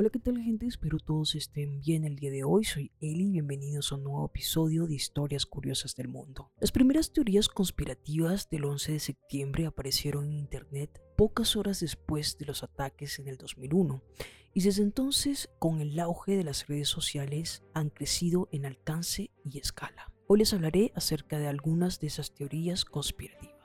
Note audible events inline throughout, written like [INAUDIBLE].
Hola, ¿qué tal gente? Espero todos estén bien el día de hoy. Soy Eli y bienvenidos a un nuevo episodio de Historias Curiosas del Mundo. Las primeras teorías conspirativas del 11 de septiembre aparecieron en Internet pocas horas después de los ataques en el 2001 y desde entonces, con el auge de las redes sociales, han crecido en alcance y escala. Hoy les hablaré acerca de algunas de esas teorías conspirativas.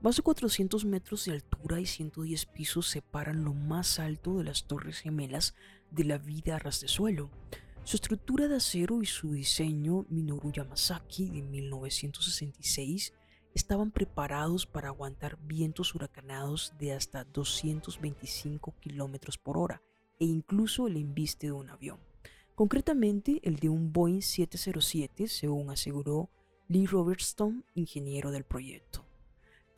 Más de 400 metros de altura y 110 pisos separan lo más alto de las Torres Gemelas de la vida a ras de suelo. Su estructura de acero y su diseño, Minoru Yamasaki de 1966, estaban preparados para aguantar vientos huracanados de hasta 225 km por hora e incluso el embiste de un avión. Concretamente, el de un Boeing 707, según aseguró Lee Robertson, ingeniero del proyecto.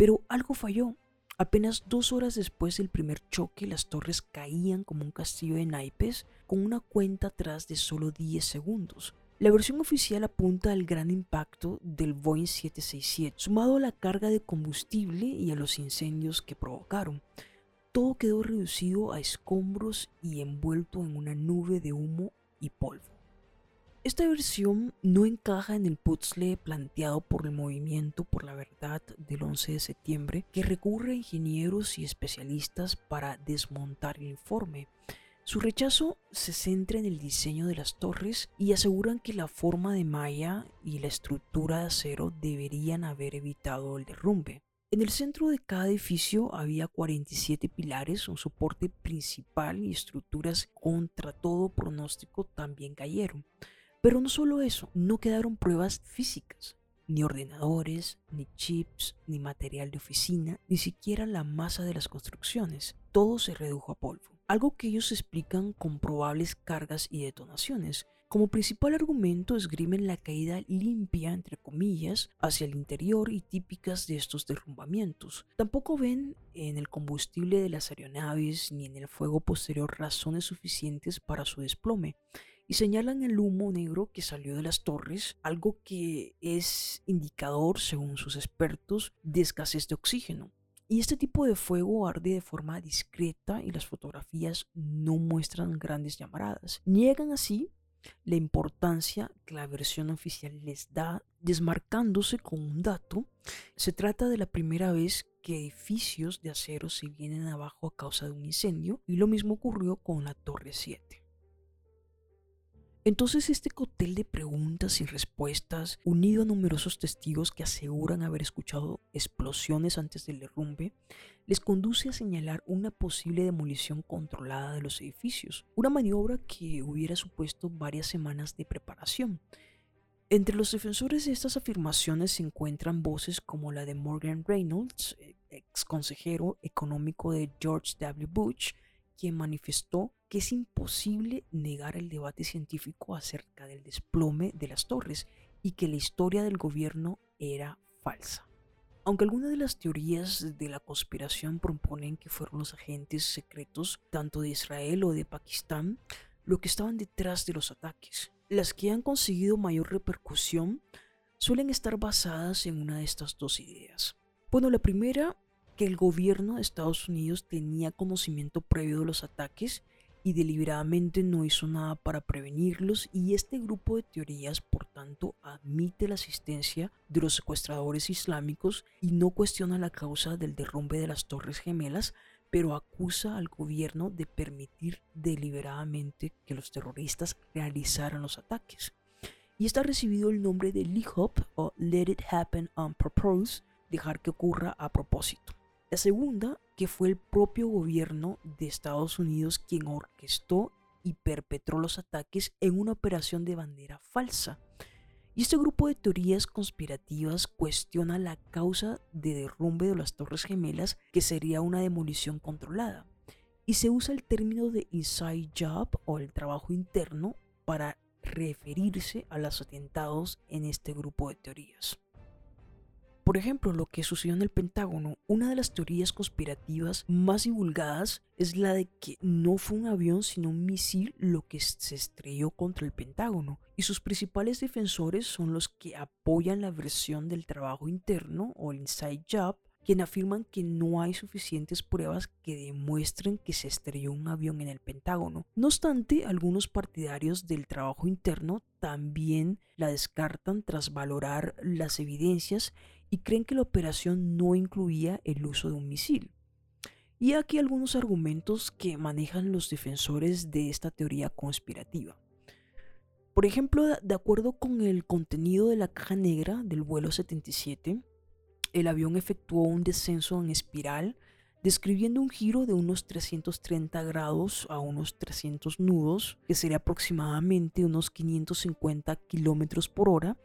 Pero algo falló. Apenas dos horas después del primer choque, las torres caían como un castillo de naipes con una cuenta atrás de solo 10 segundos. La versión oficial apunta al gran impacto del Boeing 767, sumado a la carga de combustible y a los incendios que provocaron. Todo quedó reducido a escombros y envuelto en una nube de humo y polvo. Esta versión no encaja en el puzzle planteado por el movimiento por la verdad del 11 de septiembre, que recurre a ingenieros y especialistas para desmontar el informe. Su rechazo se centra en el diseño de las torres y aseguran que la forma de malla y la estructura de acero deberían haber evitado el derrumbe. En el centro de cada edificio había 47 pilares, un soporte principal y estructuras contra todo pronóstico también cayeron. Pero no solo eso, no quedaron pruebas físicas, ni ordenadores, ni chips, ni material de oficina, ni siquiera la masa de las construcciones. Todo se redujo a polvo, algo que ellos explican con probables cargas y detonaciones. Como principal argumento esgrimen la caída limpia, entre comillas, hacia el interior y típicas de estos derrumbamientos. Tampoco ven en el combustible de las aeronaves ni en el fuego posterior razones suficientes para su desplome y señalan el humo negro que salió de las torres, algo que es indicador, según sus expertos, de escasez de oxígeno. Y este tipo de fuego arde de forma discreta y las fotografías no muestran grandes llamaradas. Niegan así la importancia que la versión oficial les da, desmarcándose con un dato. Se trata de la primera vez que edificios de acero se vienen abajo a causa de un incendio y lo mismo ocurrió con la Torre 7. Entonces este cóctel de preguntas y respuestas, unido a numerosos testigos que aseguran haber escuchado explosiones antes del derrumbe, les conduce a señalar una posible demolición controlada de los edificios, una maniobra que hubiera supuesto varias semanas de preparación. Entre los defensores de estas afirmaciones se encuentran voces como la de Morgan Reynolds, ex consejero económico de George W. Bush, quien manifestó que es imposible negar el debate científico acerca del desplome de las torres y que la historia del gobierno era falsa. Aunque algunas de las teorías de la conspiración proponen que fueron los agentes secretos tanto de Israel o de Pakistán lo que estaban detrás de los ataques, las que han conseguido mayor repercusión suelen estar basadas en una de estas dos ideas. Bueno, la primera que el gobierno de Estados Unidos tenía conocimiento previo de los ataques y deliberadamente no hizo nada para prevenirlos y este grupo de teorías por tanto admite la asistencia de los secuestradores islámicos y no cuestiona la causa del derrumbe de las torres gemelas pero acusa al gobierno de permitir deliberadamente que los terroristas realizaran los ataques. Y está recibido el nombre de LIHOP o Let It Happen on Purpose, dejar que ocurra a propósito. La segunda, que fue el propio gobierno de Estados Unidos quien orquestó y perpetró los ataques en una operación de bandera falsa. Y este grupo de teorías conspirativas cuestiona la causa de derrumbe de las Torres Gemelas, que sería una demolición controlada. Y se usa el término de inside job o el trabajo interno para referirse a los atentados en este grupo de teorías. Por ejemplo, lo que sucedió en el Pentágono, una de las teorías conspirativas más divulgadas es la de que no fue un avión sino un misil lo que se estrelló contra el Pentágono. Y sus principales defensores son los que apoyan la versión del trabajo interno o inside job quien afirman que no hay suficientes pruebas que demuestren que se estrelló un avión en el Pentágono. No obstante, algunos partidarios del trabajo interno también la descartan tras valorar las evidencias y creen que la operación no incluía el uso de un misil. Y aquí algunos argumentos que manejan los defensores de esta teoría conspirativa. Por ejemplo, de acuerdo con el contenido de la caja negra del vuelo 77, el avión efectuó un descenso en espiral, describiendo un giro de unos 330 grados a unos 300 nudos, que sería aproximadamente unos 550 kilómetros por hora,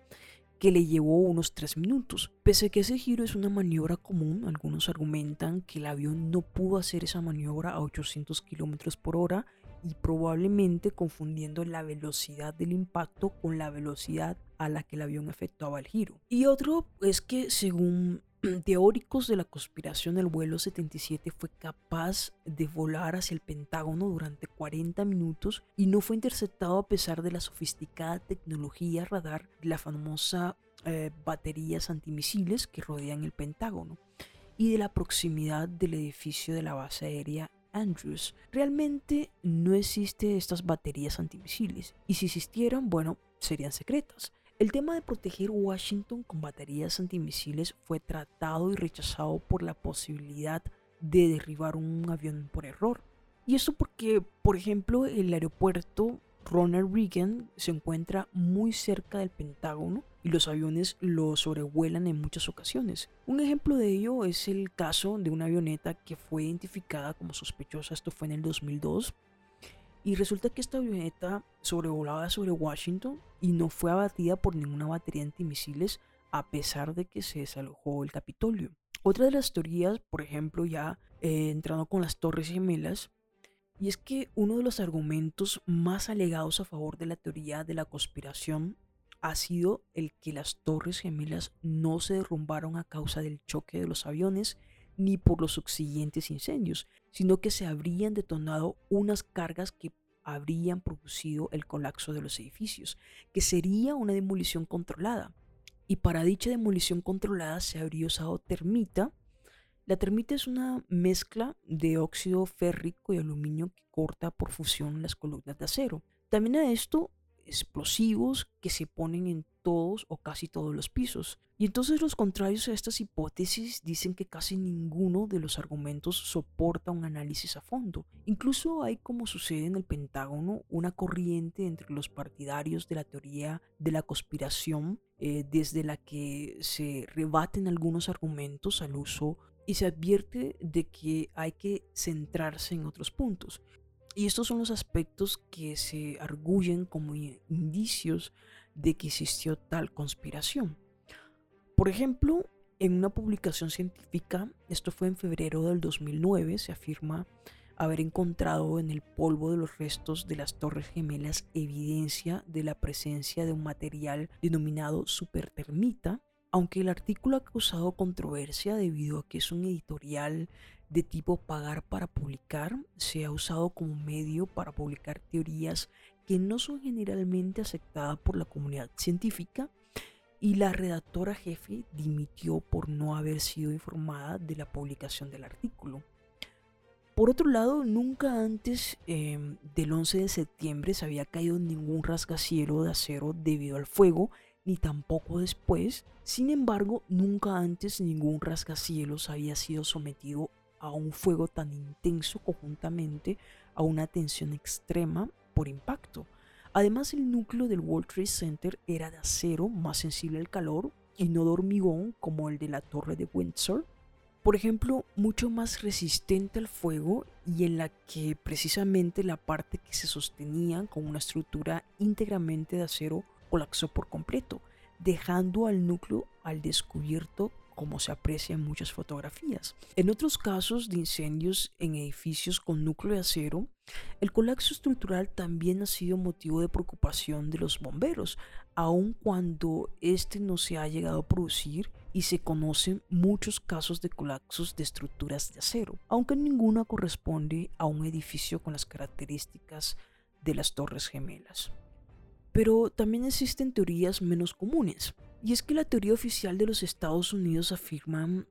que le llevó unos 3 minutos. Pese a que ese giro es una maniobra común, algunos argumentan que el avión no pudo hacer esa maniobra a 800 kilómetros por hora y probablemente confundiendo la velocidad del impacto con la velocidad a la que el avión efectuaba el giro. Y otro es que según [CLEARS THROAT] teóricos de la conspiración, el vuelo 77 fue capaz de volar hacia el Pentágono durante 40 minutos y no fue interceptado a pesar de la sofisticada tecnología radar de la famosa eh, baterías antimisiles que rodean el Pentágono y de la proximidad del edificio de la base aérea Andrews. Realmente no existen estas baterías antimisiles y si existieran, bueno, serían secretas. El tema de proteger Washington con baterías antimisiles fue tratado y rechazado por la posibilidad de derribar un avión por error. Y eso porque, por ejemplo, el aeropuerto Ronald Reagan se encuentra muy cerca del Pentágono y los aviones lo sobrevuelan en muchas ocasiones. Un ejemplo de ello es el caso de una avioneta que fue identificada como sospechosa, esto fue en el 2002, y resulta que esta avioneta sobrevolaba sobre Washington y no fue abatida por ninguna batería antimisiles a pesar de que se desalojó el Capitolio. Otra de las teorías, por ejemplo, ya eh, entrando con las Torres Gemelas, y es que uno de los argumentos más alegados a favor de la teoría de la conspiración ha sido el que las torres gemelas no se derrumbaron a causa del choque de los aviones ni por los subsiguientes incendios, sino que se habrían detonado unas cargas que habrían producido el colapso de los edificios, que sería una demolición controlada. Y para dicha demolición controlada se habría usado termita, la termita es una mezcla de óxido férrico y aluminio que corta por fusión las columnas de acero. También a esto explosivos que se ponen en todos o casi todos los pisos. Y entonces los contrarios a estas hipótesis dicen que casi ninguno de los argumentos soporta un análisis a fondo. Incluso hay, como sucede en el Pentágono, una corriente entre los partidarios de la teoría de la conspiración, eh, desde la que se rebaten algunos argumentos al uso y se advierte de que hay que centrarse en otros puntos. Y estos son los aspectos que se arguyen como indicios de que existió tal conspiración. Por ejemplo, en una publicación científica, esto fue en febrero del 2009, se afirma haber encontrado en el polvo de los restos de las Torres Gemelas evidencia de la presencia de un material denominado supertermita, aunque el artículo ha causado controversia debido a que es un editorial de tipo pagar para publicar, se ha usado como medio para publicar teorías que no son generalmente aceptadas por la comunidad científica y la redactora jefe dimitió por no haber sido informada de la publicación del artículo. Por otro lado, nunca antes em, del 11 de septiembre se había caído ningún rascacielos de acero debido al fuego ni tampoco después. Sin embargo, nunca antes ningún rascacielos había sido sometido a un fuego tan intenso conjuntamente a una tensión extrema por impacto. Además, el núcleo del World Trade Center era de acero más sensible al calor y no de hormigón como el de la torre de Windsor. Por ejemplo, mucho más resistente al fuego y en la que precisamente la parte que se sostenía con una estructura íntegramente de acero colapsó por completo, dejando al núcleo al descubierto como se aprecia en muchas fotografías. En otros casos de incendios en edificios con núcleo de acero, el colapso estructural también ha sido motivo de preocupación de los bomberos, aun cuando este no se ha llegado a producir y se conocen muchos casos de colapsos de estructuras de acero, aunque ninguna corresponde a un edificio con las características de las Torres Gemelas. Pero también existen teorías menos comunes, y es que la teoría oficial de los Estados Unidos afirma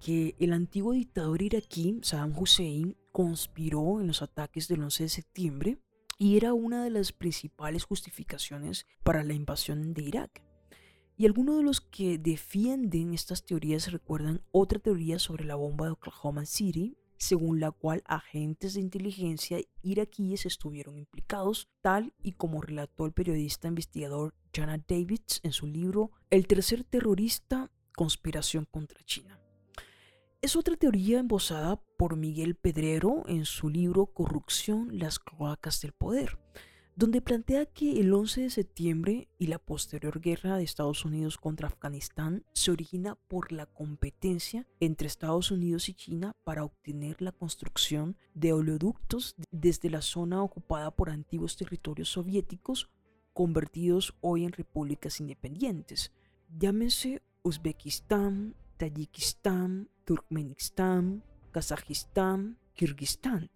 que el antiguo dictador iraquí Saddam Hussein conspiró en los ataques del 11 de septiembre y era una de las principales justificaciones para la invasión de Irak. Y algunos de los que defienden estas teorías recuerdan otra teoría sobre la bomba de Oklahoma City, según la cual agentes de inteligencia iraquíes estuvieron implicados, tal y como relató el periodista investigador Jana Davids en su libro El tercer terrorista, conspiración contra China. Es otra teoría embosada por Miguel Pedrero en su libro Corrupción, las cloacas del poder, donde plantea que el 11 de septiembre y la posterior guerra de Estados Unidos contra Afganistán se origina por la competencia entre Estados Unidos y China para obtener la construcción de oleoductos desde la zona ocupada por antiguos territorios soviéticos convertidos hoy en repúblicas independientes. Llámense Uzbekistán, Tayikistán, Turkmenistán, Kazajistán, Kirguistán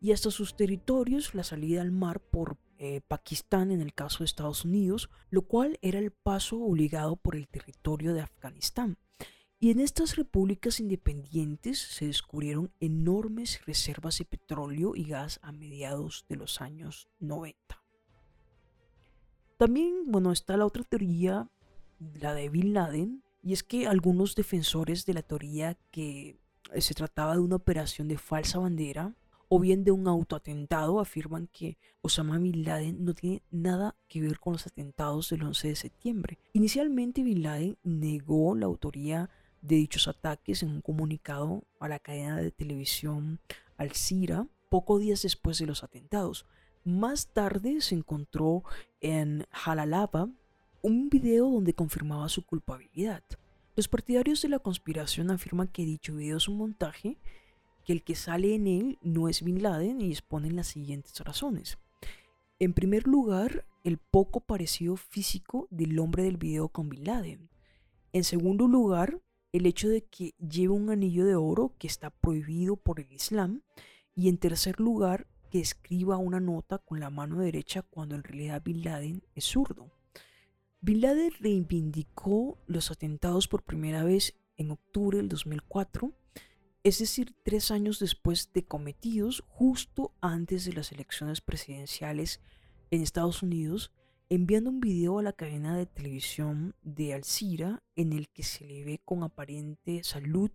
y hasta sus territorios la salida al mar por eh, Pakistán en el caso de Estados Unidos, lo cual era el paso obligado por el territorio de Afganistán. Y en estas repúblicas independientes se descubrieron enormes reservas de petróleo y gas a mediados de los años 90. También, bueno, está la otra teoría, la de Bin Laden, y es que algunos defensores de la teoría que se trataba de una operación de falsa bandera o bien de un autoatentado afirman que Osama Bin Laden no tiene nada que ver con los atentados del 11 de septiembre. Inicialmente Bin Laden negó la autoría de dichos ataques en un comunicado a la cadena de televisión Al Jazeera pocos días después de los atentados. Más tarde se encontró en Jalalabad un video donde confirmaba su culpabilidad. Los partidarios de la conspiración afirman que dicho video es un montaje, que el que sale en él no es Bin Laden y exponen las siguientes razones. En primer lugar, el poco parecido físico del hombre del video con Bin Laden. En segundo lugar, el hecho de que lleva un anillo de oro que está prohibido por el Islam. Y en tercer lugar, que escriba una nota con la mano derecha cuando en realidad Bin Laden es zurdo. Bin Laden reivindicó los atentados por primera vez en octubre del 2004, es decir, tres años después de cometidos, justo antes de las elecciones presidenciales en Estados Unidos, enviando un video a la cadena de televisión de Al Jazeera en el que se le ve con aparente salud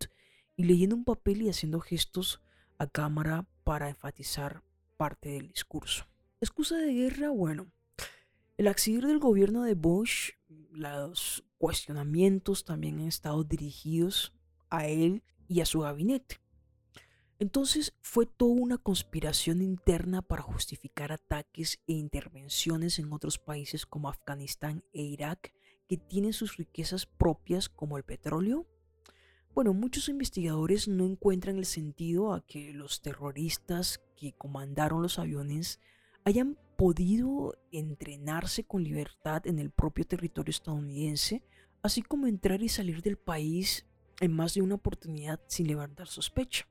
y leyendo un papel y haciendo gestos a cámara para enfatizar parte del discurso. Excusa de guerra, bueno, el acceder del gobierno de Bush, los cuestionamientos también han estado dirigidos a él y a su gabinete. Entonces fue toda una conspiración interna para justificar ataques e intervenciones en otros países como Afganistán e Irak que tienen sus riquezas propias como el petróleo. Bueno, muchos investigadores no encuentran el sentido a que los terroristas que comandaron los aviones hayan podido entrenarse con libertad en el propio territorio estadounidense, así como entrar y salir del país en más de una oportunidad sin levantar sospecha.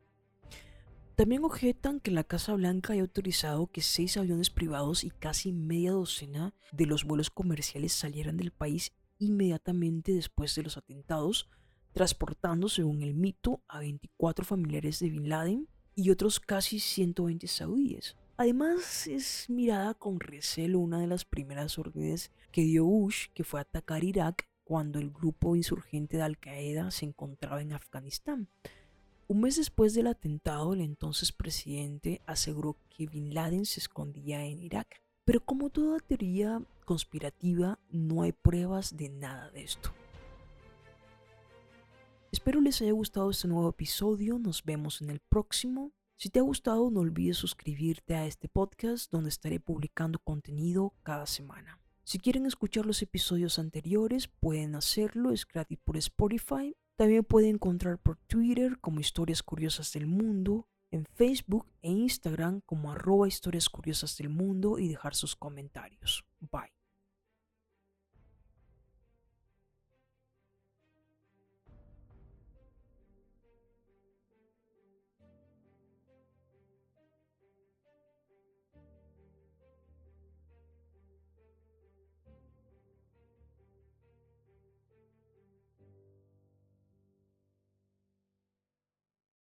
También objetan que la Casa Blanca haya autorizado que seis aviones privados y casi media docena de los vuelos comerciales salieran del país inmediatamente después de los atentados, transportando, según el mito, a 24 familiares de Bin Laden y otros casi 120 saudíes. Además, es mirada con recelo una de las primeras órdenes que dio Bush, que fue atacar Irak cuando el grupo insurgente de Al Qaeda se encontraba en Afganistán. Un mes después del atentado, el entonces presidente aseguró que Bin Laden se escondía en Irak. Pero como toda teoría conspirativa, no hay pruebas de nada de esto. Espero les haya gustado este nuevo episodio, nos vemos en el próximo. Si te ha gustado, no olvides suscribirte a este podcast donde estaré publicando contenido cada semana. Si quieren escuchar los episodios anteriores, pueden hacerlo, es gratis por Spotify. También pueden encontrar por Twitter como Historias Curiosas del Mundo, en Facebook e Instagram como arroba Historias Curiosas del Mundo y dejar sus comentarios.